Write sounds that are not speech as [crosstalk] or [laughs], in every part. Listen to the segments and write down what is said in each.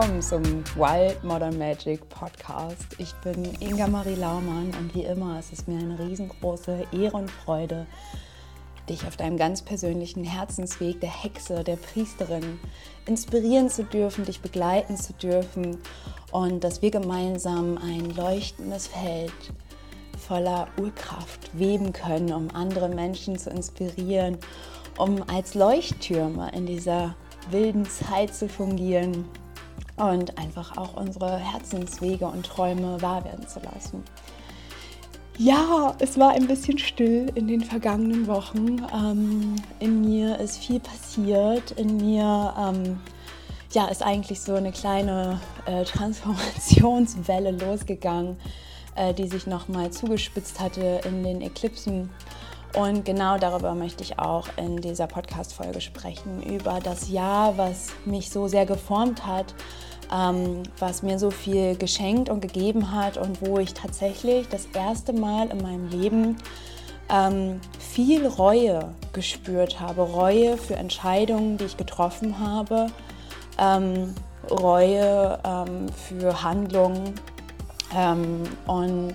willkommen zum Wild Modern Magic Podcast. Ich bin Inga Marie Laumann und wie immer ist es mir eine riesengroße Ehre und Freude, dich auf deinem ganz persönlichen Herzensweg der Hexe, der Priesterin inspirieren zu dürfen, dich begleiten zu dürfen und dass wir gemeinsam ein leuchtendes Feld voller Urkraft weben können, um andere Menschen zu inspirieren, um als Leuchttürme in dieser wilden Zeit zu fungieren und einfach auch unsere Herzenswege und Träume wahr werden zu lassen. Ja, es war ein bisschen still in den vergangenen Wochen. Ähm, in mir ist viel passiert. In mir ähm, ja, ist eigentlich so eine kleine äh, Transformationswelle [laughs] losgegangen, äh, die sich nochmal zugespitzt hatte in den Eklipsen und genau darüber möchte ich auch in dieser Podcast-Folge sprechen, über das Jahr, was mich so sehr geformt hat, ähm, was mir so viel geschenkt und gegeben hat und wo ich tatsächlich das erste Mal in meinem Leben ähm, viel Reue gespürt habe. Reue für Entscheidungen, die ich getroffen habe. Ähm, Reue ähm, für Handlungen. Ähm, und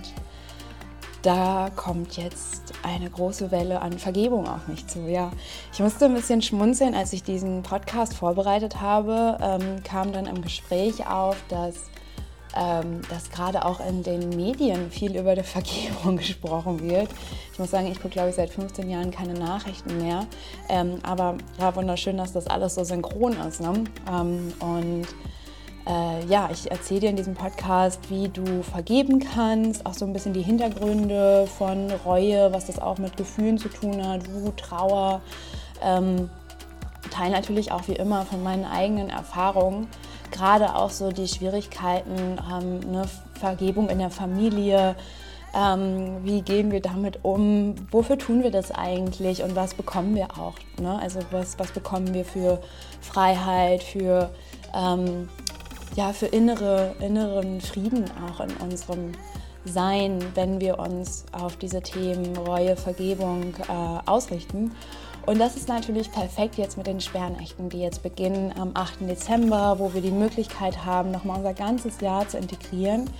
da kommt jetzt eine große Welle an Vergebung auf mich zu. Ja, ich musste ein bisschen schmunzeln, als ich diesen Podcast vorbereitet habe, ähm, kam dann im Gespräch auf, dass, ähm, dass gerade auch in den Medien viel über die Vergebung [laughs] gesprochen wird. Ich muss sagen, ich gucke, glaube ich, seit 15 Jahren keine Nachrichten mehr. Ähm, aber ja, wunderschön, dass das alles so synchron ist. Ne? Ähm, und äh, ja, ich erzähle dir in diesem Podcast, wie du vergeben kannst, auch so ein bisschen die Hintergründe von Reue, was das auch mit Gefühlen zu tun hat, Wut, Trauer. Ähm, teile natürlich auch wie immer von meinen eigenen Erfahrungen, gerade auch so die Schwierigkeiten, ähm, ne, Vergebung in der Familie, ähm, wie gehen wir damit um, wofür tun wir das eigentlich und was bekommen wir auch. Ne? Also was, was bekommen wir für Freiheit, für ähm, ja, für innere, inneren Frieden auch in unserem Sein, wenn wir uns auf diese Themen Reue, Vergebung äh, ausrichten. Und das ist natürlich perfekt jetzt mit den Sperrnächten, die jetzt beginnen am 8. Dezember, wo wir die Möglichkeit haben, nochmal unser ganzes Jahr zu integrieren.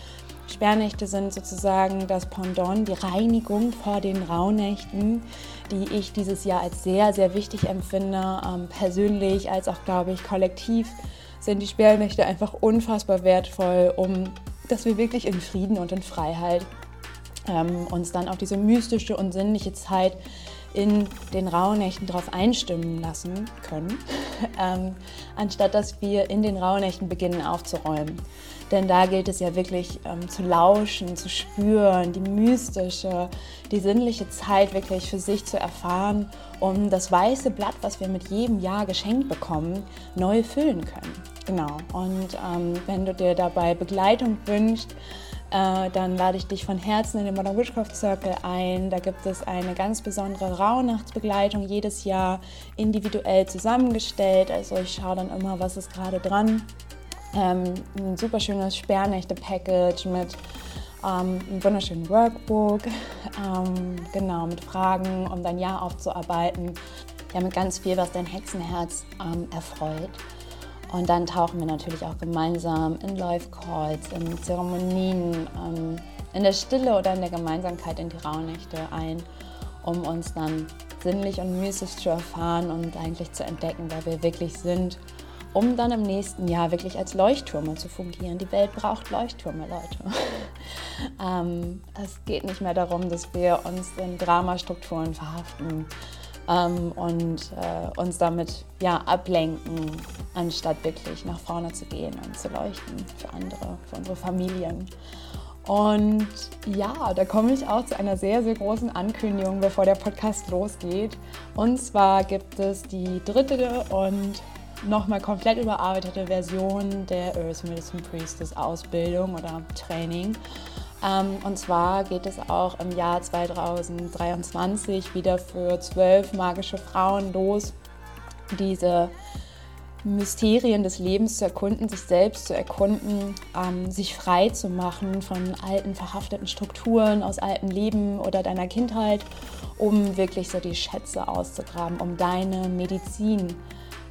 Sperrnächte sind sozusagen das Pendant, die Reinigung vor den Rauhnächten, die ich dieses Jahr als sehr, sehr wichtig empfinde, ähm, persönlich als auch, glaube ich, kollektiv sind die Sperrnächte einfach unfassbar wertvoll, um dass wir wirklich in Frieden und in Freiheit ähm, uns dann auf diese mystische und sinnliche Zeit in den Rauhnächten darauf einstimmen lassen können, [laughs] ähm, anstatt dass wir in den Rauhnächten beginnen aufzuräumen. Denn da gilt es ja wirklich ähm, zu lauschen, zu spüren, die mystische, die sinnliche Zeit wirklich für sich zu erfahren, um das weiße Blatt, was wir mit jedem Jahr geschenkt bekommen, neu füllen können. Genau. Und ähm, wenn du dir dabei Begleitung wünschst, äh, dann lade ich dich von Herzen in den Modern Witchcraft Circle ein. Da gibt es eine ganz besondere Rauhnachtsbegleitung jedes Jahr individuell zusammengestellt. Also ich schaue dann immer, was ist gerade dran. Ähm, ein super schönes Sperrnächte-Package mit ähm, einem wunderschönen Workbook, ähm, genau, mit Fragen, um dein Jahr aufzuarbeiten. Ja, mit ganz viel, was dein Hexenherz ähm, erfreut. Und dann tauchen wir natürlich auch gemeinsam in Live-Calls, in Zeremonien, ähm, in der Stille oder in der Gemeinsamkeit in die Rauhnächte ein, um uns dann sinnlich und mystisch zu erfahren und eigentlich zu entdecken, wer wir wirklich sind, um dann im nächsten Jahr wirklich als Leuchttürme zu fungieren. Die Welt braucht Leuchttürme, Leute. [laughs] ähm, es geht nicht mehr darum, dass wir uns in Dramastrukturen verhaften ähm, und äh, uns damit ja, ablenken, anstatt wirklich nach vorne zu gehen und zu leuchten für andere, für unsere Familien. Und ja, da komme ich auch zu einer sehr, sehr großen Ankündigung, bevor der Podcast losgeht. Und zwar gibt es die dritte und nochmal komplett überarbeitete Version der Earth Medicine Priestess Ausbildung oder Training. Ähm, und zwar geht es auch im Jahr 2023 wieder für zwölf magische Frauen los, diese Mysterien des Lebens zu erkunden, sich selbst zu erkunden, ähm, sich frei zu machen von alten verhafteten Strukturen aus altem Leben oder deiner Kindheit, um wirklich so die Schätze auszugraben, um deine Medizin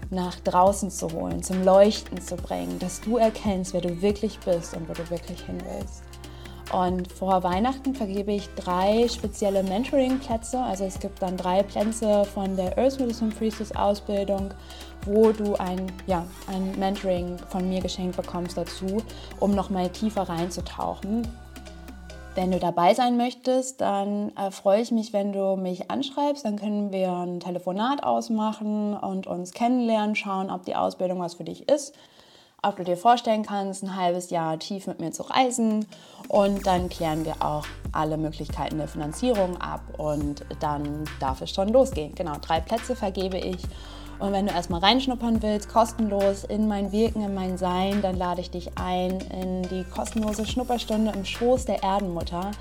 nach draußen zu holen, zum Leuchten zu bringen, dass du erkennst, wer du wirklich bist und wo du wirklich hin willst. Und vor Weihnachten vergebe ich drei spezielle Mentoring-Plätze. Also es gibt dann drei Plätze von der Earth Medicine Priestess Ausbildung, wo du ein, ja, ein Mentoring von mir geschenkt bekommst dazu, um nochmal tiefer reinzutauchen. Wenn du dabei sein möchtest, dann äh, freue ich mich, wenn du mich anschreibst. Dann können wir ein Telefonat ausmachen und uns kennenlernen, schauen, ob die Ausbildung was für dich ist ob du dir vorstellen kannst, ein halbes Jahr tief mit mir zu reisen. Und dann klären wir auch alle Möglichkeiten der Finanzierung ab und dann darf es schon losgehen. Genau, drei Plätze vergebe ich. Und wenn du erstmal reinschnuppern willst, kostenlos in mein Wirken, in mein Sein, dann lade ich dich ein in die kostenlose Schnupperstunde im Schoß der Erdenmutter.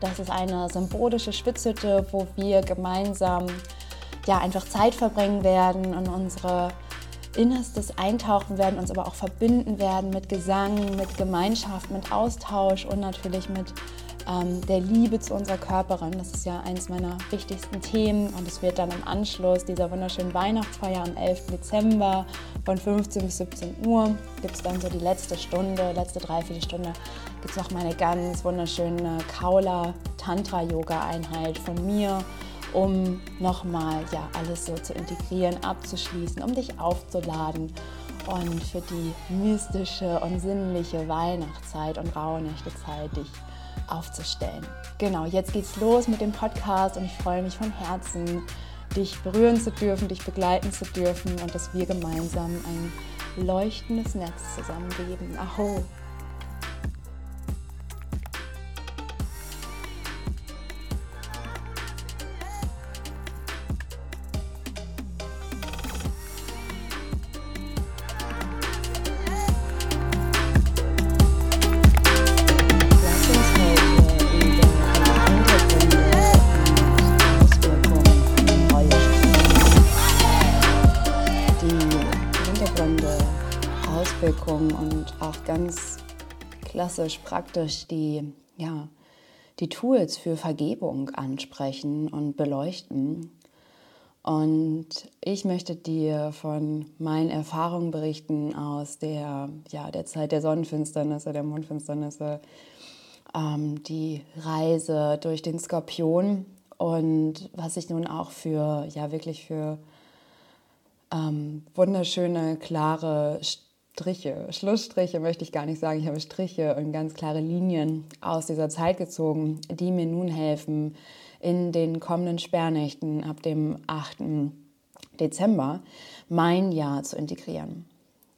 Das ist eine symbolische Spitzhütte, wo wir gemeinsam ja, einfach Zeit verbringen werden und unsere Innerstes eintauchen werden, uns aber auch verbinden werden mit Gesang, mit Gemeinschaft, mit Austausch und natürlich mit ähm, der Liebe zu unserer Körperin. Das ist ja eines meiner wichtigsten Themen und es wird dann im Anschluss dieser wunderschönen Weihnachtsfeier am 11. Dezember von 15 bis 17 Uhr gibt es dann so die letzte Stunde, letzte Dreiviertelstunde gibt es noch meine ganz wunderschöne Kaula Tantra Yoga Einheit von mir um nochmal ja, alles so zu integrieren, abzuschließen, um dich aufzuladen und für die mystische und sinnliche Weihnachtszeit und Rauhnächtezeit dich aufzustellen. Genau, jetzt geht's los mit dem Podcast und ich freue mich von Herzen, dich berühren zu dürfen, dich begleiten zu dürfen und dass wir gemeinsam ein leuchtendes Netz zusammengeben. Aho! Klassisch praktisch die, ja, die Tools für Vergebung ansprechen und beleuchten. Und ich möchte dir von meinen Erfahrungen berichten aus der, ja, der Zeit der Sonnenfinsternisse, der Mondfinsternisse, ähm, die Reise durch den Skorpion und was ich nun auch für, ja, wirklich für ähm, wunderschöne, klare Striche, Schlussstriche möchte ich gar nicht sagen, ich habe Striche und ganz klare Linien aus dieser Zeit gezogen, die mir nun helfen, in den kommenden Sperrnächten ab dem 8. Dezember mein Jahr zu integrieren.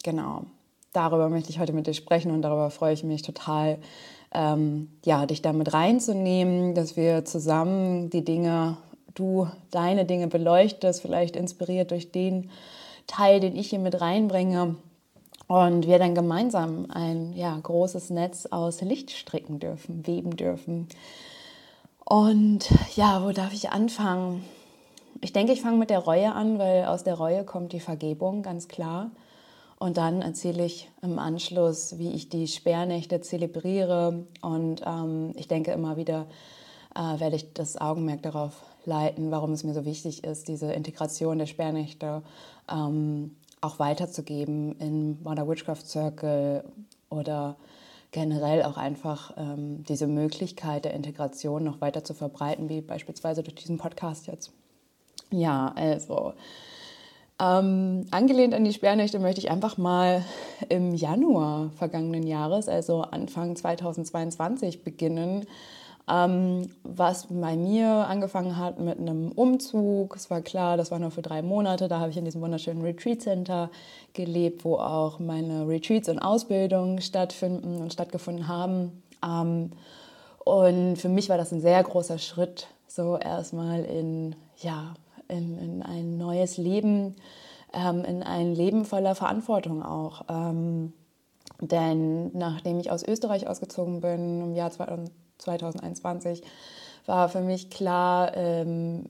Genau, darüber möchte ich heute mit dir sprechen und darüber freue ich mich total, ähm, ja, dich damit reinzunehmen, dass wir zusammen die Dinge, du deine Dinge beleuchtest, vielleicht inspiriert durch den Teil, den ich hier mit reinbringe und wir dann gemeinsam ein ja, großes Netz aus Licht stricken dürfen, weben dürfen. Und ja, wo darf ich anfangen? Ich denke, ich fange mit der Reue an, weil aus der Reue kommt die Vergebung, ganz klar. Und dann erzähle ich im Anschluss, wie ich die Sperrnächte zelebriere. Und ähm, ich denke immer wieder, äh, werde ich das Augenmerk darauf leiten, warum es mir so wichtig ist, diese Integration der Sperrnächte ähm, auch weiterzugeben in Modern Witchcraft Circle oder generell auch einfach ähm, diese Möglichkeit der Integration noch weiter zu verbreiten, wie beispielsweise durch diesen Podcast jetzt. Ja, also ähm, angelehnt an die Sperrnächte möchte ich einfach mal im Januar vergangenen Jahres, also Anfang 2022, beginnen ähm, was bei mir angefangen hat mit einem Umzug. Es war klar, das war nur für drei Monate. Da habe ich in diesem wunderschönen Retreat Center gelebt, wo auch meine Retreats und Ausbildungen stattfinden und stattgefunden haben. Ähm, und für mich war das ein sehr großer Schritt, so erstmal in, ja, in, in ein neues Leben, ähm, in ein Leben voller Verantwortung auch. Ähm, denn nachdem ich aus Österreich ausgezogen bin im Jahr 2000, 2021 war für mich klar, ähm,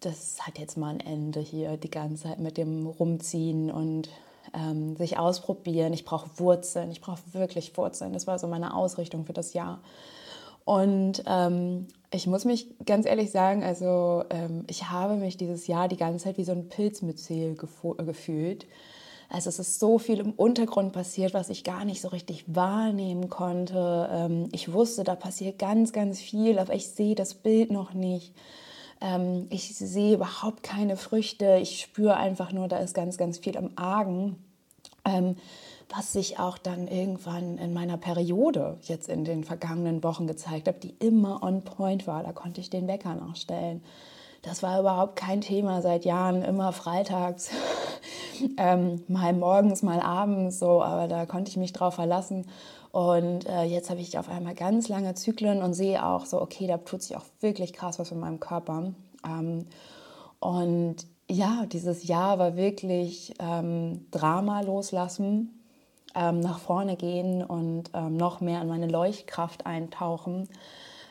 das hat jetzt mal ein Ende hier, die ganze Zeit mit dem Rumziehen und ähm, sich ausprobieren. Ich brauche Wurzeln, ich brauche wirklich Wurzeln. Das war so meine Ausrichtung für das Jahr. Und ähm, ich muss mich ganz ehrlich sagen, also ähm, ich habe mich dieses Jahr die ganze Zeit wie so ein Pilzmyzel gefühlt. Also es ist so viel im Untergrund passiert, was ich gar nicht so richtig wahrnehmen konnte. Ähm, ich wusste, da passiert ganz, ganz viel, aber ich sehe das Bild noch nicht. Ähm, ich sehe überhaupt keine Früchte. Ich spüre einfach nur, da ist ganz, ganz viel im Argen. Ähm, was sich auch dann irgendwann in meiner Periode jetzt in den vergangenen Wochen gezeigt hat, die immer on point war. Da konnte ich den Wecker noch stellen. Das war überhaupt kein Thema seit Jahren, immer freitags, [laughs] ähm, mal morgens, mal abends, so, aber da konnte ich mich drauf verlassen. Und äh, jetzt habe ich auf einmal ganz lange Zyklen und sehe auch so, okay, da tut sich auch wirklich krass was mit meinem Körper. Ähm, und ja, dieses Jahr war wirklich ähm, Drama loslassen, ähm, nach vorne gehen und ähm, noch mehr in meine Leuchtkraft eintauchen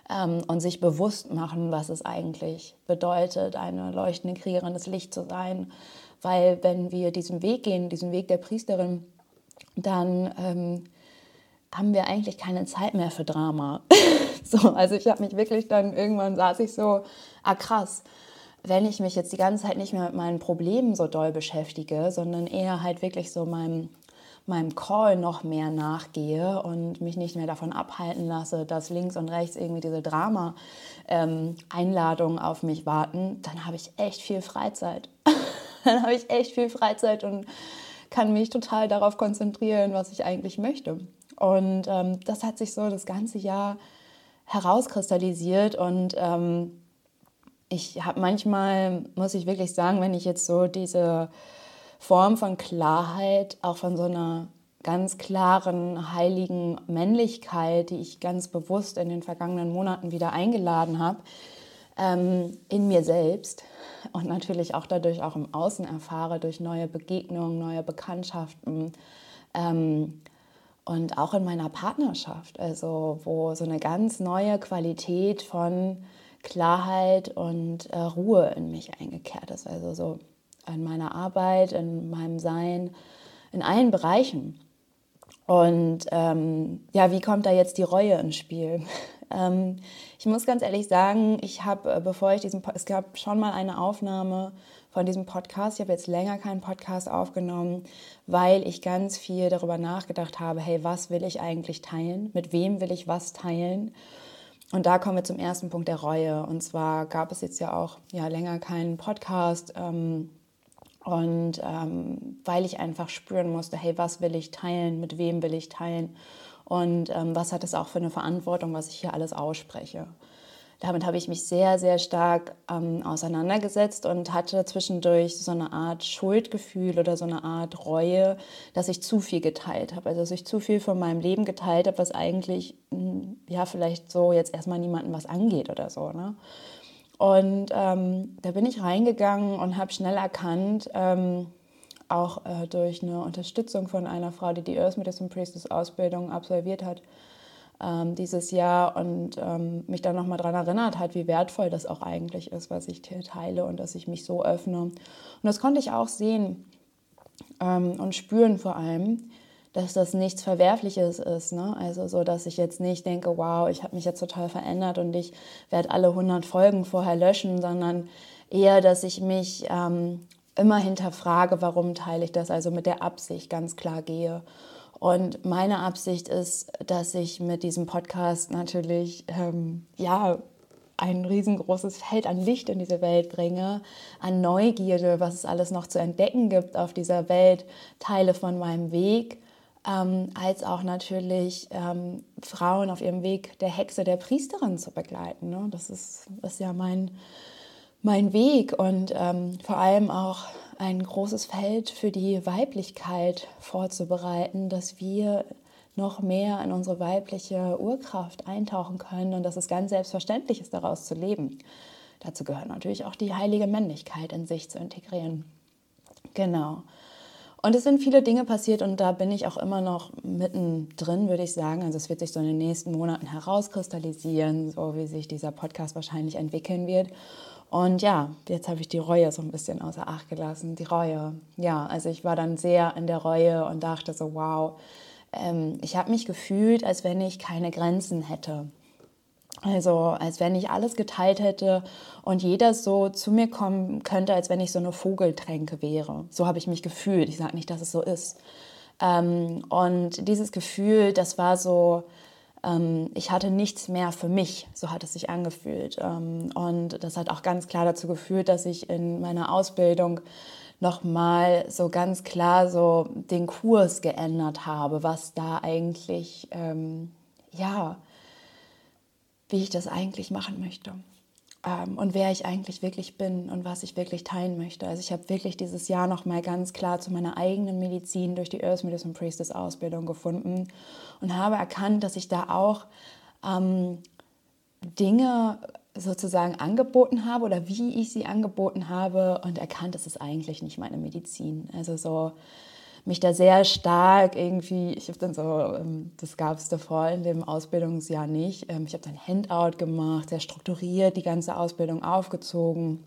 ähm, und sich bewusst machen, was es eigentlich bedeutet, eine leuchtende Kriegerin des Lichts zu sein. Weil wenn wir diesen Weg gehen, diesen Weg der Priesterin, dann ähm, haben wir eigentlich keine Zeit mehr für Drama. [laughs] so, also ich habe mich wirklich dann irgendwann saß ich so, ah krass, wenn ich mich jetzt die ganze Zeit nicht mehr mit meinen Problemen so doll beschäftige, sondern eher halt wirklich so meinem meinem Call noch mehr nachgehe und mich nicht mehr davon abhalten lasse, dass links und rechts irgendwie diese Drama-Einladungen ähm, auf mich warten, dann habe ich echt viel Freizeit. [laughs] [laughs] dann habe ich echt viel Freizeit und kann mich total darauf konzentrieren, was ich eigentlich möchte. Und ähm, das hat sich so das ganze Jahr herauskristallisiert und ähm, ich habe manchmal, muss ich wirklich sagen, wenn ich jetzt so diese Form von Klarheit, auch von so einer ganz klaren, heiligen Männlichkeit, die ich ganz bewusst in den vergangenen Monaten wieder eingeladen habe, ähm, in mir selbst und natürlich auch dadurch auch im Außen erfahre, durch neue Begegnungen, neue Bekanntschaften ähm, und auch in meiner Partnerschaft, also wo so eine ganz neue Qualität von Klarheit und äh, Ruhe in mich eingekehrt ist. Also so in meiner Arbeit, in meinem Sein, in allen Bereichen. Und ähm, ja, wie kommt da jetzt die Reue ins Spiel? [laughs] ähm, ich muss ganz ehrlich sagen, ich habe, äh, bevor ich diesen, es gab schon mal eine Aufnahme von diesem Podcast. Ich habe jetzt länger keinen Podcast aufgenommen, weil ich ganz viel darüber nachgedacht habe, hey, was will ich eigentlich teilen? Mit wem will ich was teilen? Und da kommen wir zum ersten Punkt der Reue. Und zwar gab es jetzt ja auch ja, länger keinen Podcast. Ähm, und ähm, weil ich einfach spüren musste, hey, was will ich teilen, mit wem will ich teilen und ähm, was hat es auch für eine Verantwortung, was ich hier alles ausspreche. Damit habe ich mich sehr, sehr stark ähm, auseinandergesetzt und hatte zwischendurch so eine Art Schuldgefühl oder so eine Art Reue, dass ich zu viel geteilt habe. Also dass ich zu viel von meinem Leben geteilt habe, was eigentlich hm, ja vielleicht so jetzt erstmal niemandem was angeht oder so. Ne? Und ähm, da bin ich reingegangen und habe schnell erkannt, ähm, auch äh, durch eine Unterstützung von einer Frau, die die Earth Medicine Priestess Ausbildung absolviert hat ähm, dieses Jahr und ähm, mich dann nochmal daran erinnert hat, wie wertvoll das auch eigentlich ist, was ich teile und dass ich mich so öffne. Und das konnte ich auch sehen ähm, und spüren vor allem dass das nichts Verwerfliches ist. Ne? Also so, dass ich jetzt nicht denke, wow, ich habe mich jetzt total verändert und ich werde alle 100 Folgen vorher löschen, sondern eher, dass ich mich ähm, immer hinterfrage, warum teile ich das, also mit der Absicht ganz klar gehe. Und meine Absicht ist, dass ich mit diesem Podcast natürlich, ähm, ja, ein riesengroßes Feld an Licht in diese Welt bringe, an Neugierde, was es alles noch zu entdecken gibt auf dieser Welt, Teile von meinem Weg ähm, als auch natürlich ähm, Frauen auf ihrem Weg der Hexe, der Priesterin zu begleiten. Ne? Das ist, ist ja mein, mein Weg und ähm, vor allem auch ein großes Feld für die Weiblichkeit vorzubereiten, dass wir noch mehr in unsere weibliche Urkraft eintauchen können und dass es ganz selbstverständlich ist, daraus zu leben. Dazu gehört natürlich auch die heilige Männlichkeit in sich zu integrieren. Genau. Und es sind viele Dinge passiert und da bin ich auch immer noch mittendrin, würde ich sagen. Also es wird sich so in den nächsten Monaten herauskristallisieren, so wie sich dieser Podcast wahrscheinlich entwickeln wird. Und ja, jetzt habe ich die Reue so ein bisschen außer Acht gelassen. Die Reue. Ja, also ich war dann sehr in der Reue und dachte so, wow, ähm, ich habe mich gefühlt, als wenn ich keine Grenzen hätte. Also als wenn ich alles geteilt hätte und jeder so zu mir kommen könnte, als wenn ich so eine Vogeltränke wäre. So habe ich mich gefühlt. Ich sage nicht, dass es so ist. Ähm, und dieses Gefühl, das war so, ich hatte nichts mehr für mich, so hat es sich angefühlt. Ähm, und das hat auch ganz klar dazu geführt, dass ich in meiner Ausbildung nochmal so ganz klar so den Kurs geändert habe, was da eigentlich, ähm, ja, wie ich das eigentlich machen möchte ähm, und wer ich eigentlich wirklich bin und was ich wirklich teilen möchte. Also ich habe wirklich dieses Jahr noch mal ganz klar zu meiner eigenen Medizin durch die Earth Medicine Priestess Ausbildung gefunden und habe erkannt, dass ich da auch ähm, Dinge sozusagen angeboten habe oder wie ich sie angeboten habe und erkannt, das ist eigentlich nicht meine Medizin. Also so mich da sehr stark irgendwie, ich habe dann so, ähm, das gab es davor in dem Ausbildungsjahr nicht, ähm, ich habe dann Handout gemacht, sehr strukturiert die ganze Ausbildung aufgezogen,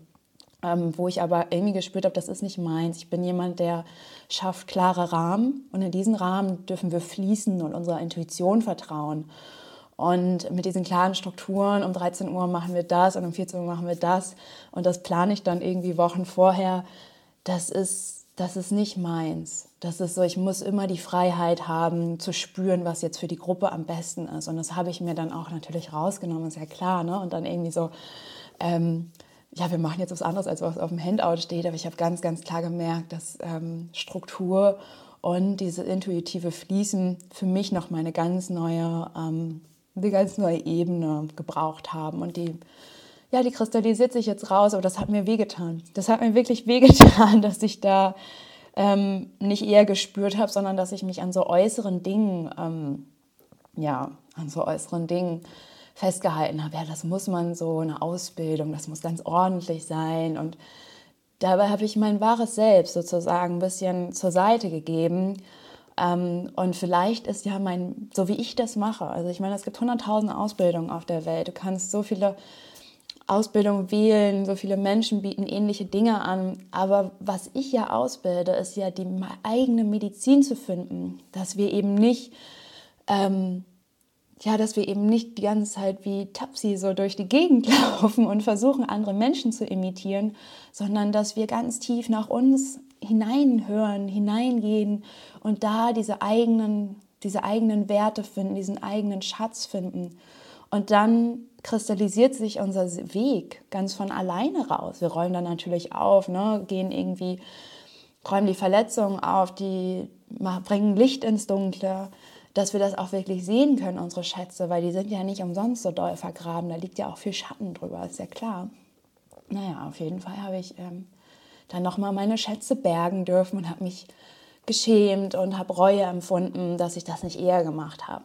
ähm, wo ich aber irgendwie gespürt habe, das ist nicht meins. Ich bin jemand, der schafft klare Rahmen und in diesen Rahmen dürfen wir fließen und unserer Intuition vertrauen. Und mit diesen klaren Strukturen, um 13 Uhr machen wir das und um 14 Uhr machen wir das und das plane ich dann irgendwie Wochen vorher, das ist das ist nicht meins. Das ist so, ich muss immer die Freiheit haben, zu spüren, was jetzt für die Gruppe am besten ist. Und das habe ich mir dann auch natürlich rausgenommen, ist ja klar. Ne? Und dann irgendwie so, ähm, ja, wir machen jetzt was anderes, als was auf dem Handout steht. Aber ich habe ganz, ganz klar gemerkt, dass ähm, Struktur und diese intuitive Fließen für mich noch mal eine ganz neue, ähm, eine ganz neue Ebene gebraucht haben. Und die ja, die kristallisiert sich jetzt raus, aber das hat mir wehgetan. Das hat mir wirklich wehgetan, [laughs] dass ich da ähm, nicht eher gespürt habe, sondern dass ich mich an so äußeren Dingen, ähm, ja, an so äußeren Dingen festgehalten habe. Ja, das muss man so, eine Ausbildung, das muss ganz ordentlich sein. Und dabei habe ich mein wahres Selbst sozusagen ein bisschen zur Seite gegeben. Ähm, und vielleicht ist ja mein, so wie ich das mache, also ich meine, es gibt hunderttausend Ausbildungen auf der Welt. Du kannst so viele Ausbildung wählen, so viele Menschen bieten ähnliche Dinge an. Aber was ich ja ausbilde, ist ja die eigene Medizin zu finden, dass wir eben nicht, ähm, ja, dass wir eben nicht die ganze Zeit wie Tapsi so durch die Gegend [laughs] laufen und versuchen, andere Menschen zu imitieren, sondern dass wir ganz tief nach uns hineinhören, hineingehen und da diese eigenen, diese eigenen Werte finden, diesen eigenen Schatz finden. Und dann kristallisiert sich unser Weg ganz von alleine raus. Wir räumen dann natürlich auf, ne? gehen irgendwie, räumen die Verletzungen auf, die bringen Licht ins Dunkle, dass wir das auch wirklich sehen können, unsere Schätze, weil die sind ja nicht umsonst so doll vergraben. Da liegt ja auch viel Schatten drüber, ist ja klar. Naja, auf jeden Fall habe ich ähm, dann nochmal meine Schätze bergen dürfen und habe mich geschämt und habe Reue empfunden, dass ich das nicht eher gemacht habe.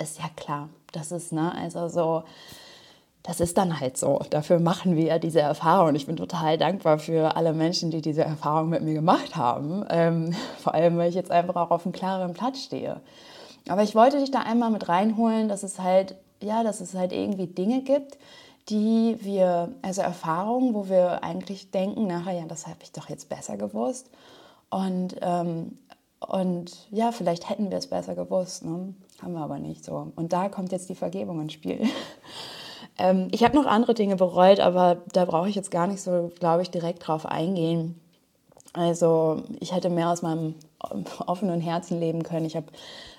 Ist ja klar. Das ist, ne, also so, das ist dann halt so. Dafür machen wir diese Erfahrung. Ich bin total dankbar für alle Menschen, die diese Erfahrung mit mir gemacht haben. Ähm, [laughs] vor allem, weil ich jetzt einfach auch auf einem klaren Platz stehe. Aber ich wollte dich da einmal mit reinholen, dass es halt, ja, dass es halt irgendwie Dinge gibt, die wir, also Erfahrungen, wo wir eigentlich denken, nachher, ja, das habe ich doch jetzt besser gewusst. Und, ähm, und ja, vielleicht hätten wir es besser gewusst. Ne? Haben wir aber nicht so. Und da kommt jetzt die Vergebung ins Spiel. [laughs] ähm, ich habe noch andere Dinge bereut, aber da brauche ich jetzt gar nicht so, glaube ich, direkt drauf eingehen. Also ich hätte mehr aus meinem [laughs] offenen Herzen leben können. Ich habe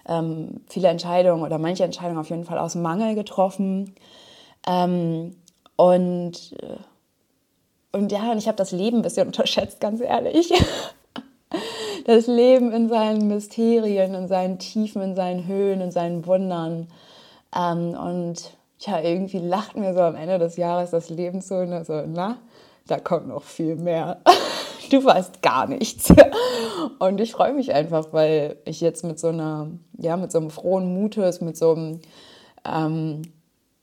ähm, viele Entscheidungen oder manche Entscheidungen auf jeden Fall aus Mangel getroffen. Ähm, und, äh, und ja, und ich habe das Leben ein bisschen [laughs] unterschätzt, ganz ehrlich. Das Leben in seinen Mysterien, in seinen Tiefen, in seinen Höhen, in seinen Wundern. Ähm, und ja, irgendwie lacht mir so am Ende des Jahres das Leben so, und so na, da kommt noch viel mehr. [laughs] du weißt gar nichts. Und ich freue mich einfach, weil ich jetzt mit so einer, ja, mit so einem frohen Mutes, mit so einem, ähm,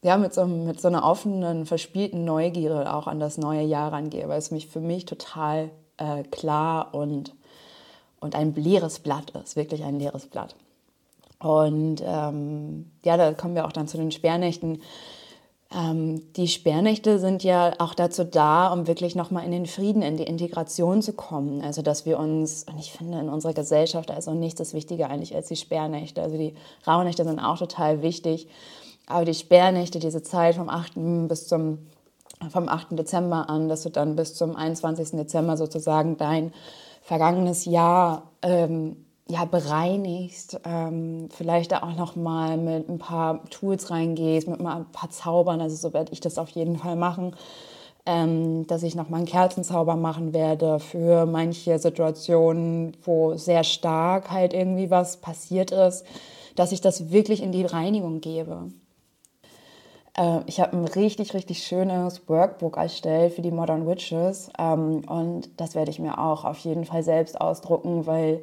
ja, mit so, mit so einer offenen, verspielten Neugierde auch an das neue Jahr rangehe, weil es mich für mich total äh, klar und und ein leeres Blatt ist, wirklich ein leeres Blatt. Und ähm, ja, da kommen wir auch dann zu den Sperrnächten. Ähm, die Sperrnächte sind ja auch dazu da, um wirklich nochmal in den Frieden, in die Integration zu kommen. Also, dass wir uns, und ich finde in unserer Gesellschaft, also nichts ist wichtiger eigentlich als die Sperrnächte. Also, die Rauhnächte sind auch total wichtig. aber die Sperrnächte, diese Zeit vom 8. bis zum vom 8. Dezember an, dass du dann bis zum 21. Dezember sozusagen dein vergangenes Jahr ähm, ja, bereinigst, ähm, vielleicht da auch noch mal mit ein paar Tools reingehst, mit mal ein paar Zaubern, also so werde ich das auf jeden Fall machen, ähm, dass ich noch mal einen Kerzenzauber machen werde für manche Situationen, wo sehr stark halt irgendwie was passiert ist, dass ich das wirklich in die Reinigung gebe. Äh, ich habe ein richtig, richtig schönes Workbook erstellt für die Modern Witches ähm, und das werde ich mir auch auf jeden Fall selbst ausdrucken, weil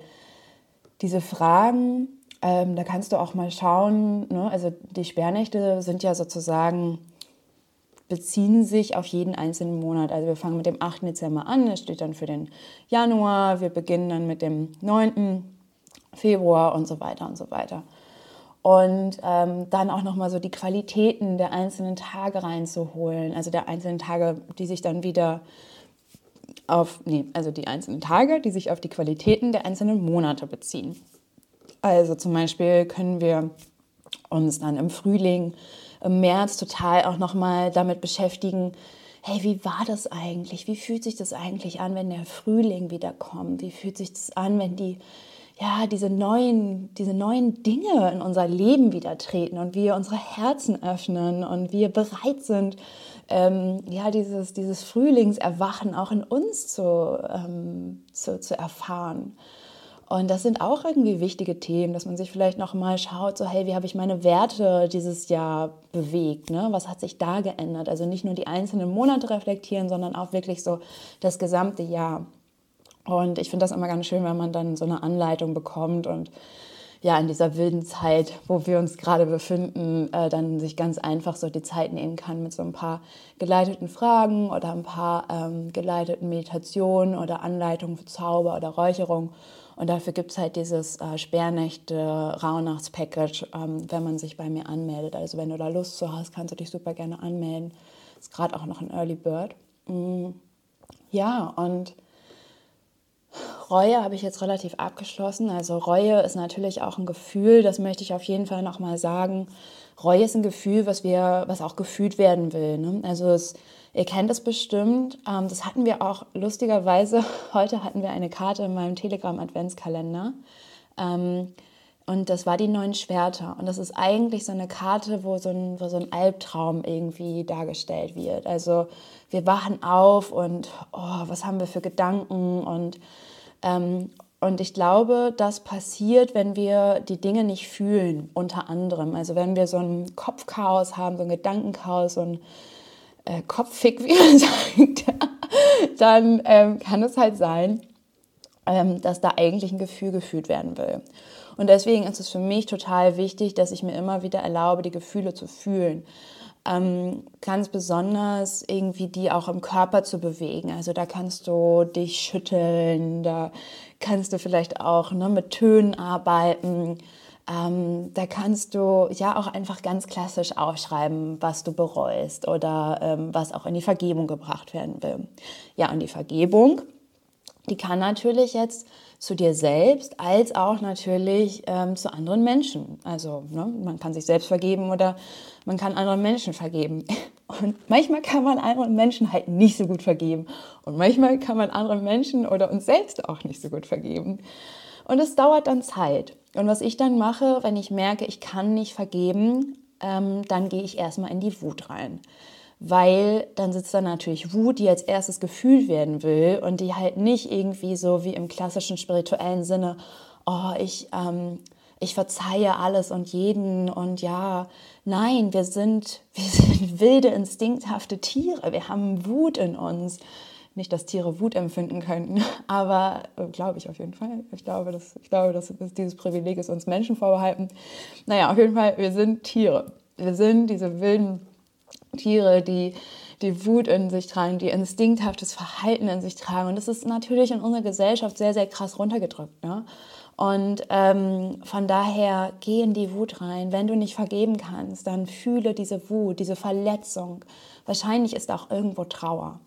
diese Fragen, ähm, da kannst du auch mal schauen, ne? also die Sperrnächte sind ja sozusagen, beziehen sich auf jeden einzelnen Monat. Also wir fangen mit dem 8. Dezember an, das steht dann für den Januar, wir beginnen dann mit dem 9. Februar und so weiter und so weiter und ähm, dann auch nochmal so die Qualitäten der einzelnen Tage reinzuholen, also der einzelnen Tage, die sich dann wieder auf, nee, also die einzelnen Tage, die sich auf die Qualitäten der einzelnen Monate beziehen. Also zum Beispiel können wir uns dann im Frühling, im März total auch nochmal damit beschäftigen, hey, wie war das eigentlich? Wie fühlt sich das eigentlich an, wenn der Frühling wieder kommt? Wie fühlt sich das an, wenn die ja, diese neuen, diese neuen Dinge in unser Leben wieder treten und wir unsere Herzen öffnen und wir bereit sind, ähm, ja, dieses, dieses Frühlingserwachen auch in uns zu, ähm, zu, zu erfahren. Und das sind auch irgendwie wichtige Themen, dass man sich vielleicht noch mal schaut, so hey, wie habe ich meine Werte dieses Jahr bewegt? Ne? Was hat sich da geändert? Also nicht nur die einzelnen Monate reflektieren, sondern auch wirklich so das gesamte Jahr. Und ich finde das immer ganz schön, wenn man dann so eine Anleitung bekommt und ja, in dieser wilden Zeit, wo wir uns gerade befinden, äh, dann sich ganz einfach so die Zeit nehmen kann mit so ein paar geleiteten Fragen oder ein paar ähm, geleiteten Meditationen oder Anleitungen für Zauber oder Räucherung. Und dafür gibt es halt dieses äh, Sperrnächte-Rauhnachts-Package, ähm, wenn man sich bei mir anmeldet. Also wenn du da Lust zu hast, kannst du dich super gerne anmelden. Ist gerade auch noch ein Early Bird. Mm. Ja, und Reue habe ich jetzt relativ abgeschlossen. Also Reue ist natürlich auch ein Gefühl, das möchte ich auf jeden Fall nochmal sagen. Reue ist ein Gefühl, was, wir, was auch gefühlt werden will. Ne? Also es, ihr kennt es bestimmt. Ähm, das hatten wir auch lustigerweise. [laughs] Heute hatten wir eine Karte in meinem Telegram-Adventskalender. Ähm, und das war die neuen Schwerter. Und das ist eigentlich so eine Karte, wo so ein, wo so ein Albtraum irgendwie dargestellt wird. Also wir wachen auf und oh, was haben wir für Gedanken und und ich glaube, das passiert, wenn wir die Dinge nicht fühlen, unter anderem. Also wenn wir so ein Kopfchaos haben, so ein Gedankenchaos, so ein äh, Kopffick, wie man [laughs] sagt, dann ähm, kann es halt sein, ähm, dass da eigentlich ein Gefühl gefühlt werden will. Und deswegen ist es für mich total wichtig, dass ich mir immer wieder erlaube, die Gefühle zu fühlen. Ähm, ganz besonders irgendwie die auch im Körper zu bewegen. Also da kannst du dich schütteln, da kannst du vielleicht auch ne, mit Tönen arbeiten. Ähm, da kannst du ja auch einfach ganz klassisch aufschreiben, was du bereust oder ähm, was auch in die Vergebung gebracht werden will. Ja, und die Vergebung, die kann natürlich jetzt zu dir selbst als auch natürlich ähm, zu anderen Menschen. Also ne, man kann sich selbst vergeben oder man kann anderen Menschen vergeben. [laughs] Und manchmal kann man anderen Menschen halt nicht so gut vergeben. Und manchmal kann man anderen Menschen oder uns selbst auch nicht so gut vergeben. Und es dauert dann Zeit. Und was ich dann mache, wenn ich merke, ich kann nicht vergeben, ähm, dann gehe ich erstmal in die Wut rein weil dann sitzt da natürlich Wut, die als erstes gefühlt werden will und die halt nicht irgendwie so wie im klassischen spirituellen Sinne, oh, ich, ähm, ich verzeihe alles und jeden und ja, nein, wir sind, [laughs] wir sind wilde, instinkthafte Tiere, wir haben Wut in uns. Nicht, dass Tiere Wut empfinden könnten, [laughs] aber äh, glaube ich auf jeden Fall. Ich glaube, dass, ich glaube, dass, dieses Privileg ist uns Menschen vorbehalten. Naja, auf jeden Fall, wir sind Tiere. Wir sind diese wilden Tiere, die die Wut in sich tragen, die instinkthaftes Verhalten in sich tragen. Und das ist natürlich in unserer Gesellschaft sehr, sehr krass runtergedrückt. Ne? Und ähm, von daher geh in die Wut rein. Wenn du nicht vergeben kannst, dann fühle diese Wut, diese Verletzung. Wahrscheinlich ist auch irgendwo Trauer.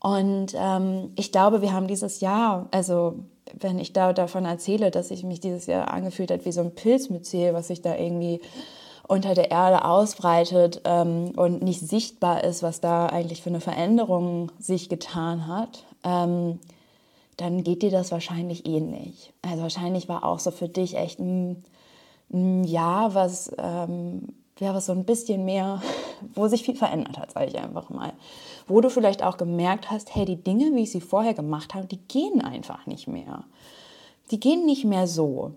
Und ähm, ich glaube, wir haben dieses Jahr, also wenn ich da davon erzähle, dass ich mich dieses Jahr angefühlt habe wie so ein Pilzmyzel, was sich da irgendwie unter der Erde ausbreitet ähm, und nicht sichtbar ist, was da eigentlich für eine Veränderung sich getan hat, ähm, dann geht dir das wahrscheinlich ähnlich. Also wahrscheinlich war auch so für dich echt ein, ein Jahr, was, ähm, ja, was so ein bisschen mehr, [laughs] wo sich viel verändert hat, sage ich einfach mal. Wo du vielleicht auch gemerkt hast, hey, die Dinge, wie ich sie vorher gemacht habe, die gehen einfach nicht mehr. Die gehen nicht mehr so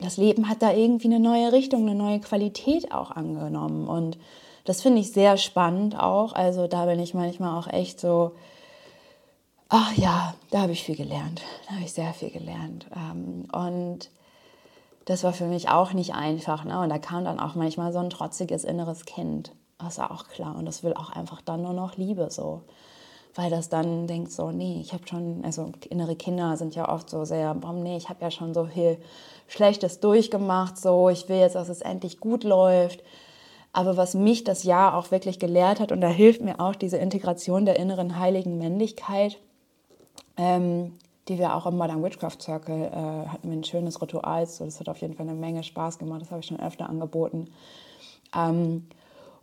das Leben hat da irgendwie eine neue Richtung, eine neue Qualität auch angenommen. Und das finde ich sehr spannend auch. Also da bin ich manchmal auch echt so, ach ja, da habe ich viel gelernt. Da habe ich sehr viel gelernt. Ähm, und das war für mich auch nicht einfach. Ne? Und da kam dann auch manchmal so ein trotziges inneres Kind. Das war auch klar. Und das will auch einfach dann nur noch Liebe so weil das dann denkt so, nee, ich habe schon, also innere Kinder sind ja oft so sehr, warum nee, ich habe ja schon so viel Schlechtes durchgemacht, so, ich will jetzt, dass es endlich gut läuft. Aber was mich das Jahr auch wirklich gelehrt hat, und da hilft mir auch diese Integration der inneren heiligen Männlichkeit, ähm, die wir auch im Modern Witchcraft Circle äh, hatten wir ein schönes Ritual, so, das hat auf jeden Fall eine Menge Spaß gemacht, das habe ich schon öfter angeboten. Ähm,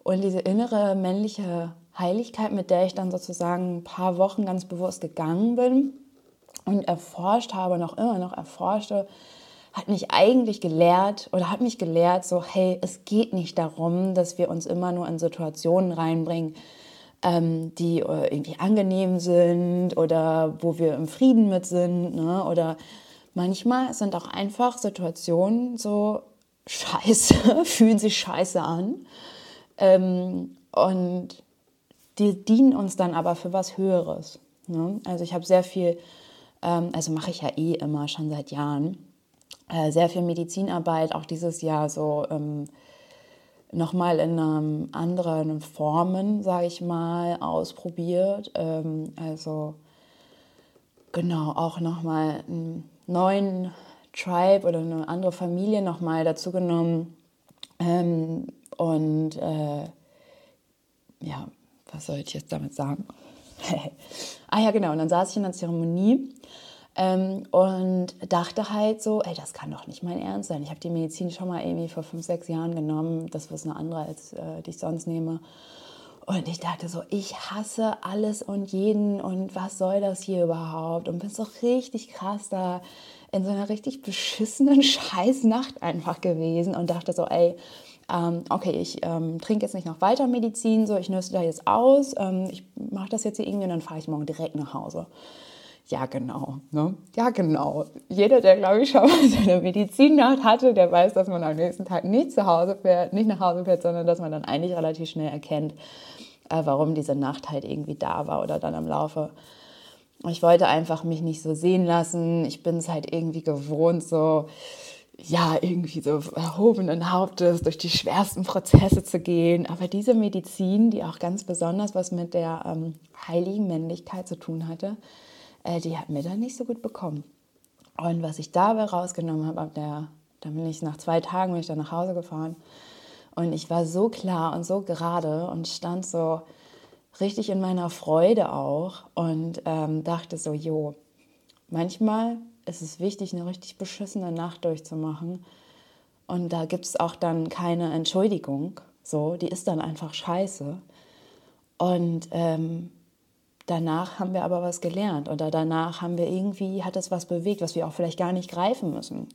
und diese innere männliche Heiligkeit, mit der ich dann sozusagen ein paar Wochen ganz bewusst gegangen bin und erforscht habe, noch immer noch erforschte, hat mich eigentlich gelehrt oder hat mich gelehrt, so hey, es geht nicht darum, dass wir uns immer nur in Situationen reinbringen, ähm, die äh, irgendwie angenehm sind oder wo wir im Frieden mit sind. Ne? Oder manchmal sind auch einfach Situationen so scheiße, [laughs] fühlen sich scheiße an. Ähm, und die dienen uns dann aber für was Höheres. Ne? Also ich habe sehr viel, ähm, also mache ich ja eh immer schon seit Jahren, äh, sehr viel Medizinarbeit, auch dieses Jahr so ähm, nochmal in ähm, anderen Formen, sage ich mal, ausprobiert. Ähm, also genau, auch nochmal einen neuen Tribe oder eine andere Familie nochmal dazu genommen. Ähm, und äh, ja, was soll ich jetzt damit sagen? [laughs] ah ja, genau. Und dann saß ich in der Zeremonie ähm, und dachte halt so, ey, das kann doch nicht mein Ernst sein. Ich habe die Medizin schon mal irgendwie vor fünf, sechs Jahren genommen. Das ist eine andere, als äh, die ich sonst nehme. Und ich dachte so, ich hasse alles und jeden und was soll das hier überhaupt? Und bin so richtig krass da in so einer richtig beschissenen [laughs] Scheißnacht einfach gewesen und dachte so, ey, ähm, okay, ich ähm, trinke jetzt nicht noch weiter Medizin, so ich nüsse da jetzt aus, ähm, ich mache das jetzt hier irgendwie und dann fahre ich morgen direkt nach Hause. Ja, genau. Ne? Ja, genau. Jeder, der, glaube ich, schon [laughs] mal seine Medizinnacht hatte, der weiß, dass man am nächsten Tag nicht zu Hause fährt, nicht nach Hause fährt, sondern dass man dann eigentlich relativ schnell erkennt, äh, warum diese Nacht halt irgendwie da war oder dann im Laufe. Ich wollte einfach mich nicht so sehen lassen. Ich bin es halt irgendwie gewohnt, so ja, irgendwie so erhobenen Hauptes durch die schwersten Prozesse zu gehen. Aber diese Medizin, die auch ganz besonders was mit der ähm, heiligen Männlichkeit zu tun hatte, äh, die hat mir dann nicht so gut bekommen. Und was ich dabei rausgenommen habe, dann bin ich nach zwei Tagen bin ich dann nach Hause gefahren und ich war so klar und so gerade und stand so richtig in meiner Freude auch und ähm, dachte so, jo, manchmal ist es wichtig, eine richtig beschissene Nacht durchzumachen. Und da gibt es auch dann keine Entschuldigung. So, die ist dann einfach scheiße. Und ähm, danach haben wir aber was gelernt. Oder danach haben wir irgendwie, hat es was bewegt, was wir auch vielleicht gar nicht greifen müssen.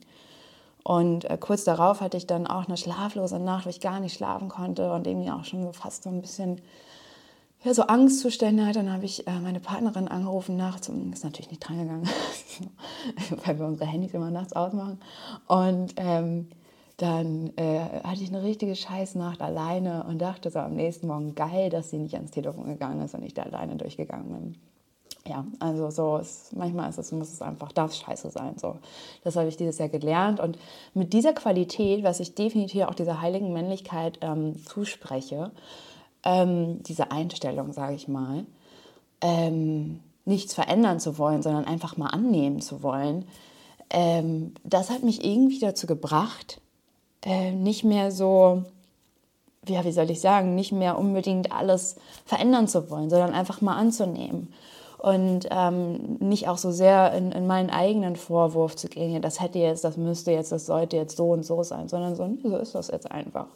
Und äh, kurz darauf hatte ich dann auch eine schlaflose Nacht, wo ich gar nicht schlafen konnte und irgendwie auch schon so fast so ein bisschen ja, so Angstzustände hat. Dann habe ich äh, meine Partnerin angerufen nachts und ist natürlich nicht drangegangen, [laughs] weil wir unsere Handys immer nachts ausmachen. Und ähm, dann äh, hatte ich eine richtige Scheißnacht alleine und dachte so am nächsten Morgen, geil, dass sie nicht ans Telefon gegangen ist und ich da alleine durchgegangen bin. Ja, also so ist, manchmal ist es, muss es einfach, darf scheiße sein. So. Das habe ich dieses Jahr gelernt. Und mit dieser Qualität, was ich definitiv auch dieser heiligen Männlichkeit ähm, zuspreche, ähm, diese Einstellung, sage ich mal, ähm, nichts verändern zu wollen, sondern einfach mal annehmen zu wollen, ähm, das hat mich irgendwie dazu gebracht, äh, nicht mehr so, ja, wie soll ich sagen, nicht mehr unbedingt alles verändern zu wollen, sondern einfach mal anzunehmen. Und ähm, nicht auch so sehr in, in, meinen eigenen Vorwurf zu gehen, ja, das hätte jetzt, das müsste jetzt, das sollte jetzt so und so sein, sondern so, so ist das jetzt einfach.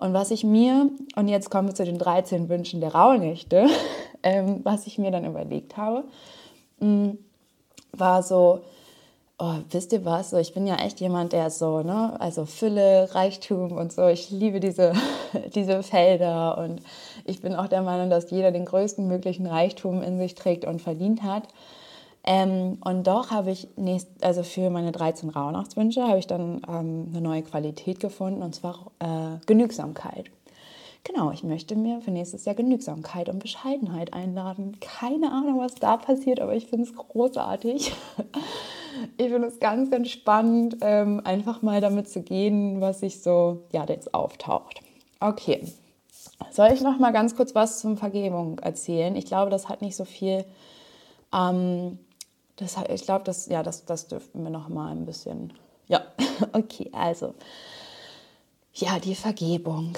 Und was ich mir, und jetzt kommen wir zu den 13 Wünschen der Rauhnächte, [laughs] ähm, was ich mir dann überlegt habe, mh, mm, war so, oh, wisst ihr was, so, ich bin ja echt jemand, der so, ne, also Fülle, Reichtum und so, ich liebe diese, [laughs] diese Felder und ich bin auch der Meinung, dass jeder den größten möglichen Reichtum in sich trägt und verdient hat. Ähm, und doch habe ich nächst, also für meine 13 Rauhnachtswünsche habe ich dann ähm, eine neue Qualität gefunden und zwar äh, Genügsamkeit. Genau, ich möchte mir für nächstes Jahr Genügsamkeit und Bescheidenheit einladen. Keine Ahnung, was da passiert, aber ich finde es großartig. [laughs] Ich finde es ganz, ganz spannend, ähm, einfach mal damit zu gehen, was sich so ja, jetzt auftaucht. Okay, soll ich noch mal ganz kurz was zum Vergebung erzählen? Ich glaube, das hat nicht so viel ähm, das, ich glaube, das, ja, das, das dürften wir noch mal ein bisschen. Ja, [laughs] okay, also. Ja, die Vergebung.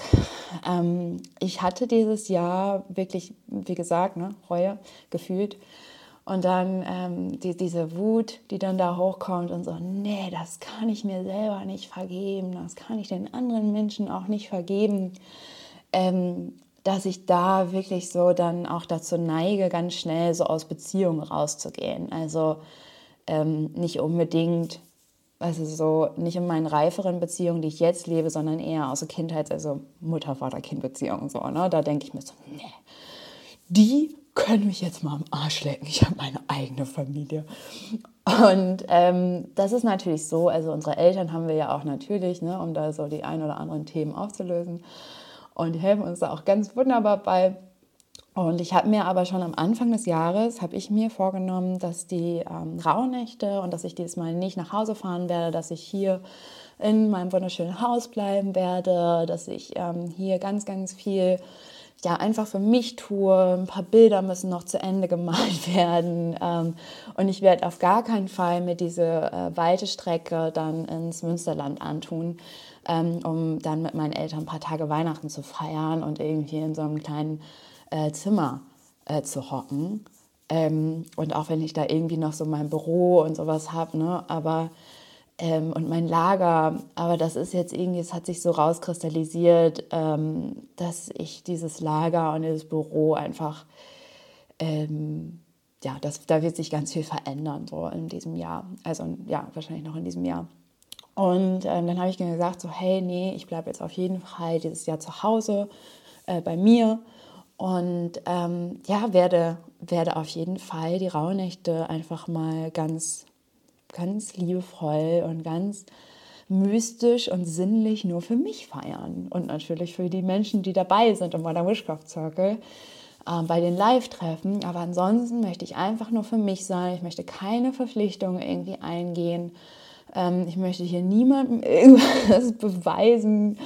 Ähm, ich hatte dieses Jahr wirklich, wie gesagt, ne, Reue gefühlt. Und dann ähm, die, diese Wut, die dann da hochkommt und so, nee, das kann ich mir selber nicht vergeben, das kann ich den anderen Menschen auch nicht vergeben. Ähm, dass ich da wirklich so dann auch dazu neige, ganz schnell so aus Beziehungen rauszugehen. Also ähm, nicht unbedingt, also so nicht in meinen reiferen Beziehungen, die ich jetzt lebe, sondern eher aus der Kindheit, also Mutter-Vater-Kind-Beziehungen so. Ne? Da denke ich mir so, nee, die können mich jetzt mal am Arsch lecken. Ich habe meine eigene Familie. Und ähm, das ist natürlich so, also unsere Eltern haben wir ja auch natürlich, ne, um da so die ein oder anderen Themen aufzulösen und die helfen uns da auch ganz wunderbar bei. Und ich habe mir aber schon am Anfang des Jahres, habe ich mir vorgenommen, dass die ähm, Rauhnächte und dass ich dieses Mal nicht nach Hause fahren werde, dass ich hier in meinem wunderschönen Haus bleiben werde, dass ich ähm, hier ganz, ganz viel ja, einfach für mich tue. Ein paar Bilder müssen noch zu Ende [laughs] gemalt werden. Ähm, und ich werde auf gar keinen Fall mir diese äh, weite Strecke dann ins Münsterland antun, ähm, um dann mit meinen Eltern ein paar Tage Weihnachten zu feiern und irgendwie in so einem kleinen äh, Zimmer äh, zu hocken. Ähm, und auch wenn ich da irgendwie noch so mein Büro und sowas habe, ne, aber ähm, und mein Lager, aber das ist jetzt irgendwie, es hat sich so rauskristallisiert, ähm, dass ich dieses Lager und dieses Büro einfach, ähm, ja, das, da wird sich ganz viel verändern so in diesem Jahr. Also ja, wahrscheinlich noch in diesem Jahr. Und ähm, dann habe ich gesagt, so, hey, nee, ich bleibe jetzt auf jeden Fall dieses Jahr zu Hause äh, bei mir und ähm, ja, werde, werde auf jeden Fall die Rauhnächte einfach mal ganz, ganz liebevoll und ganz mystisch und sinnlich nur für mich feiern. Und natürlich für die Menschen, die dabei sind im Modern Wishcraft Circle äh, bei den Live-Treffen. Aber ansonsten möchte ich einfach nur für mich sein. Ich möchte keine Verpflichtungen irgendwie eingehen. Ähm, ich möchte hier niemandem [laughs] irgendwas beweisen.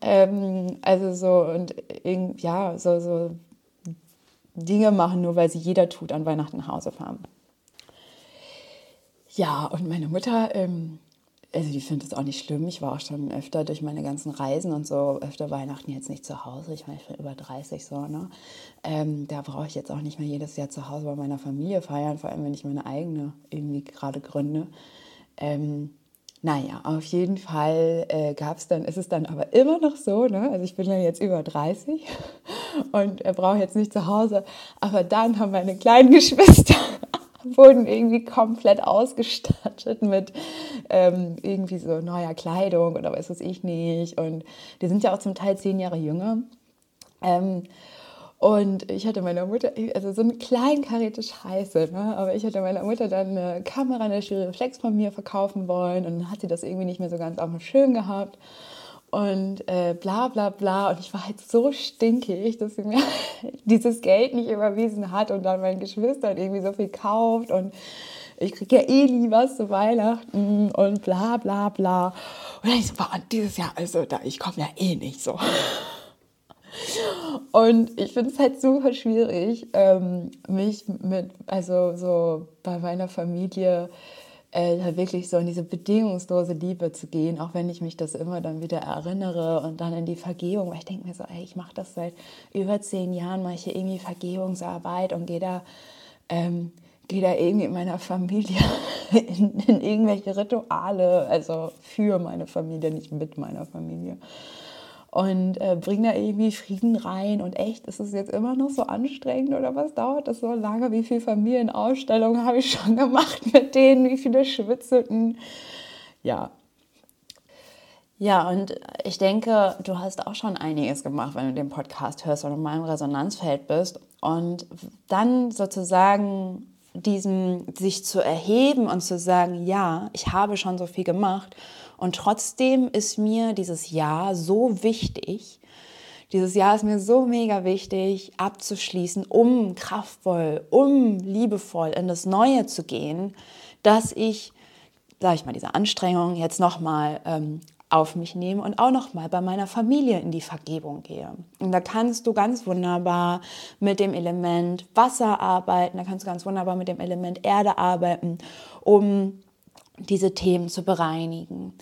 Ähm, also so und ja, so, so Dinge machen, nur weil sie jeder tut, an Weihnachten nach Hause fahren. Ja, und meine Mutter, ähm, also die findet es auch nicht schlimm. Ich war auch schon öfter durch meine ganzen Reisen und so, öfter Weihnachten jetzt nicht zu Hause. Ich meine, ich bin über 30 so, ne? Ähm, da brauche ich jetzt auch nicht mehr jedes Jahr zu Hause bei meiner Familie feiern, vor allem wenn ich meine eigene irgendwie gerade gründe. Ähm, naja, auf jeden Fall äh, gab es dann, ist es dann aber immer noch so, ne? also ich bin ja jetzt über 30 [laughs] und er braucht jetzt nicht zu Hause, aber dann haben meine kleinen [laughs] Geschwister [laughs] wurden irgendwie komplett ausgestattet mit ähm, irgendwie so neuer Kleidung oder weiß was ich nicht und die sind ja auch zum Teil zehn Jahre jünger. Ähm, und ich hatte meiner Mutter, also so eine kleinkarierte Scheiße, ne? aber ich hatte meiner Mutter dann eine Kamera, eine Reflex von mir verkaufen wollen und dann hat sie das irgendwie nicht mehr so ganz auf dem Schirm gehabt und äh, bla bla bla. Und ich war halt so stinkig, dass sie mir [laughs] dieses Geld nicht überwiesen hat und dann meinen Geschwistern irgendwie so viel kauft und ich kriege ja eh nie was zu Weihnachten und bla bla bla. Und dann ich so, boah, dieses Jahr, also da, ich komme ja eh nicht so. Und ich finde es halt super schwierig, ähm, mich mit, also so bei meiner Familie äh, wirklich so in diese bedingungslose Liebe zu gehen, auch wenn ich mich das immer dann wieder erinnere und dann in die Vergebung, weil ich denke mir so, ey, ich mache das seit über zehn Jahren, mache ich hier irgendwie Vergebungsarbeit und gehe da, ähm, gehe da irgendwie in meiner Familie [laughs] in, in irgendwelche Rituale, also für meine Familie, nicht mit meiner Familie. Und äh, bringe da irgendwie Frieden rein. Und echt, ist es jetzt immer noch so anstrengend oder was dauert das so lange? Wie viele Familienausstellungen habe ich schon gemacht mit denen? Wie viele Schwitzhütten? Ja. Ja, und ich denke, du hast auch schon einiges gemacht, wenn du den Podcast hörst und in meinem Resonanzfeld bist. Und dann sozusagen diesem sich zu erheben und zu sagen, ja, ich habe schon so viel gemacht und trotzdem ist mir dieses Jahr so wichtig, dieses Jahr ist mir so mega wichtig abzuschließen, um kraftvoll, um liebevoll in das Neue zu gehen, dass ich, sage ich mal, diese Anstrengung jetzt nochmal ähm, auf mich nehme und auch nochmal bei meiner Familie in die Vergebung gehe. Und da kannst du ganz wunderbar mit dem Element Wasser arbeiten, da kannst du ganz wunderbar mit dem Element Erde arbeiten, um diese Themen zu bereinigen.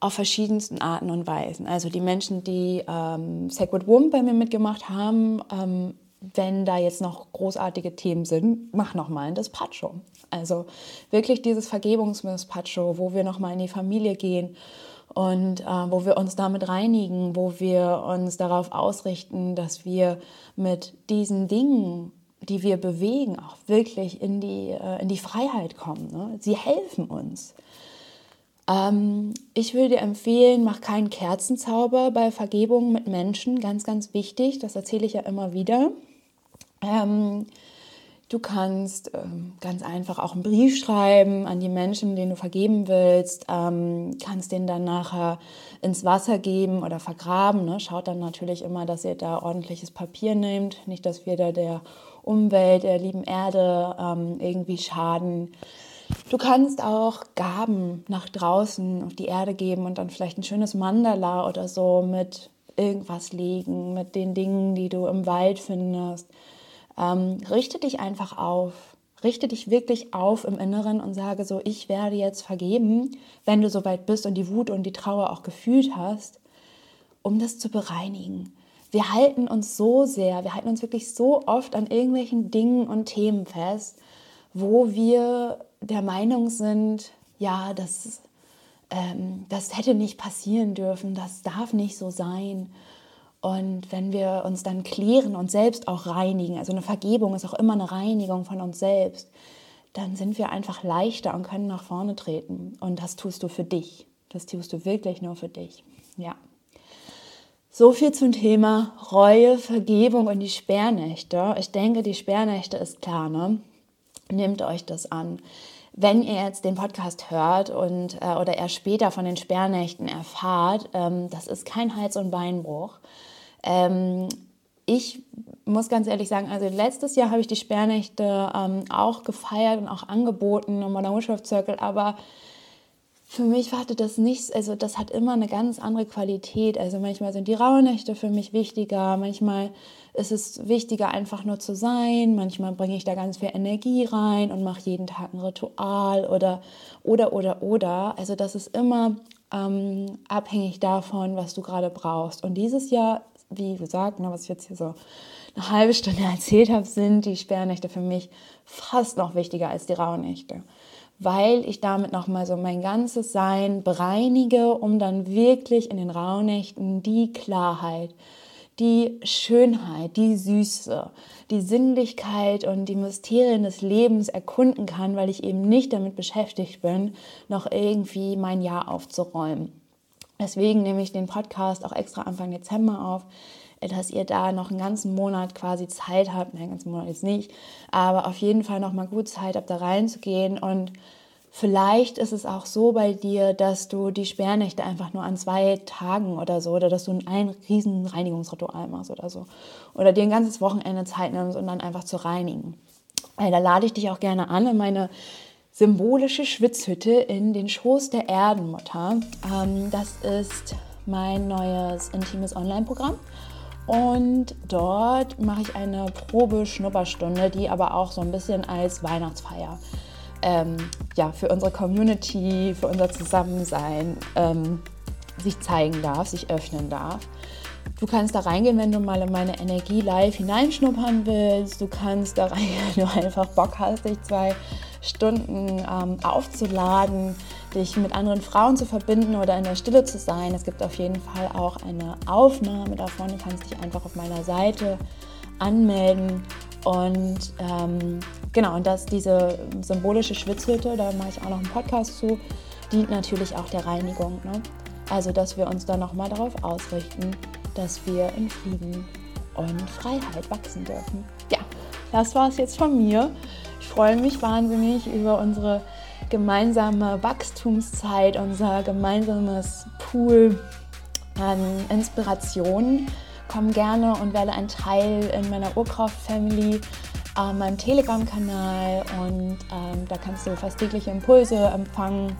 Auf verschiedensten Arten und Weisen. Also die Menschen, die ähm, Sacred Womb bei mir mitgemacht haben, ähm, wenn da jetzt noch großartige Themen sind, mach nochmal ein Despacho. Also wirklich dieses Vergebungsmispacho, wo wir nochmal in die Familie gehen und äh, wo wir uns damit reinigen, wo wir uns darauf ausrichten, dass wir mit diesen Dingen, die wir bewegen, auch wirklich in die, äh, in die Freiheit kommen. Ne? Sie helfen uns. Ähm, ich würde dir empfehlen, mach keinen Kerzenzauber bei Vergebung mit Menschen, ganz, ganz wichtig, das erzähle ich ja immer wieder. Ähm, Du kannst ähm, ganz einfach auch einen Brief schreiben an die Menschen, denen du vergeben willst, ähm, kannst den dann nachher ins Wasser geben oder vergraben. Ne? Schaut dann natürlich immer, dass ihr da ordentliches Papier nehmt, nicht, dass wir da der Umwelt, der lieben Erde ähm, irgendwie schaden. Du kannst auch Gaben nach draußen auf die Erde geben und dann vielleicht ein schönes Mandala oder so mit irgendwas legen, mit den Dingen, die du im Wald findest ähm, richte dich einfach auf. Richte dich wirklich auf im Inneren und sage so, ich werde jetzt vergeben, wenn du soweit bist und die Wut und die Trauer auch gefühlt hast, um das zu bereinigen. Wir halten uns so sehr, wir halten uns wirklich so oft an irgendwelchen Dingen und Themen fest, wo wir der Meinung sind, ja, das, ähm, das hätte nicht passieren dürfen, das darf nicht so sein. Und wenn wir uns dann klären und selbst auch reinigen, also eine Vergebung ist auch immer eine Reinigung von uns selbst, dann sind wir einfach leichter und können nach vorne treten. Und das tust du für dich. Das tust du wirklich nur für dich. Ja. So viel zum Thema Reue, Vergebung und die Sperrnächte. Ich denke, die Sperrnächte ist klar, ne? Nehmt euch das an. Wenn ihr jetzt den Podcast hört und äh, oder erst später von den Sperrnächten erfahrt, ähm, das ist kein Hals- und Beinbruch. Ähm, ich muss ganz ehrlich sagen, also letztes Jahr habe ich die Sperrnächte ähm, auch gefeiert und auch angeboten im Circle, aber für mich hatte das nichts, also das hat immer eine ganz andere Qualität. Also manchmal sind die Rauhnächte für mich wichtiger, manchmal ist es wichtiger, einfach nur zu sein, manchmal bringe ich da ganz viel Energie rein und mache jeden Tag ein Ritual oder, oder, oder, oder. Also das ist immer ähm, abhängig davon, was du gerade brauchst. Und dieses Jahr wie gesagt, ne, was ich jetzt hier so eine halbe Stunde [laughs] erzählt habe, sind die Sperrnächte für mich fast noch wichtiger als die Rauhnächte. Weil ich damit nochmal so mein ganzes Sein bereinige, um dann wirklich in den Rauhnächten die Klarheit, die Schönheit, die Süße, die Sinnlichkeit und die Mysterien des Lebens erkunden kann, weil ich eben nicht damit beschäftigt bin, noch irgendwie mein Jahr aufzuräumen. Deswegen nehme ich den Podcast auch extra Anfang Dezember auf, dass ihr da noch einen ganzen Monat quasi Zeit habt, nein, einen ganzen Monat jetzt nicht, aber auf jeden Fall noch mal gut Zeit habt, da reinzugehen und Vielleicht ist es auch so bei dir, dass du die Sperrnächte einfach nur an zwei Tagen oder so, oder dass du ein riesen Reinigungsritual machst oder so. Oder dir ein ganzes Wochenende Zeit nimmst, um dann einfach zu reinigen. Weil da lade ich dich auch gerne an in meine symbolische Schwitzhütte in den Schoß der Erdenmutter. Ähm, das ist mein neues intimes Online-Programm. Und dort mache ich eine Probe-Schnupperstunde, die aber auch so ein bisschen als Weihnachtsfeier ähm, ja, für unsere Community, für unser Zusammensein ähm, sich zeigen darf, sich öffnen darf. Du kannst da reingehen, wenn du mal in meine Energie live hineinschnuppern willst. Du kannst da [laughs] reingehen, wenn du einfach Bock hast, dich zwei Stunden ähm, aufzuladen, dich mit anderen Frauen zu verbinden oder in der Stille zu sein. Es gibt auf jeden Fall auch eine Aufnahme davon. Du kannst dich einfach auf meiner Seite anmelden. Und ähm, genau, und dass diese symbolische Schwitzhütte, da mache ich auch noch einen Podcast zu, dient natürlich auch der Reinigung. Ne? Also, dass wir uns dann nochmal darauf ausrichten, dass wir in Frieden und Freiheit wachsen dürfen. Ja, das war es jetzt von mir. Ich freue mich wahnsinnig über unsere gemeinsame Wachstumszeit, unser gemeinsames Pool an Inspirationen. Komm gerne und werde ein Teil in meiner Urkraft-Family, äh, meinem Telegram-Kanal und ähm, da kannst du fast tägliche Impulse empfangen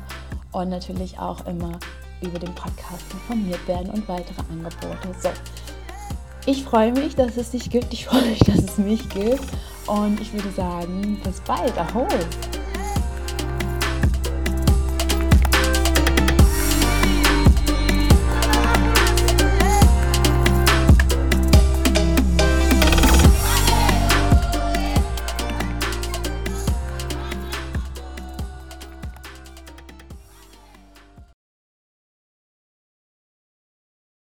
und natürlich auch immer über den Podcast informiert werden und weitere Angebote. So, ich freue mich, dass es dich gibt. Ich freue mich, dass es mich gibt. Und ich würde sagen, bis bald. Ahoi!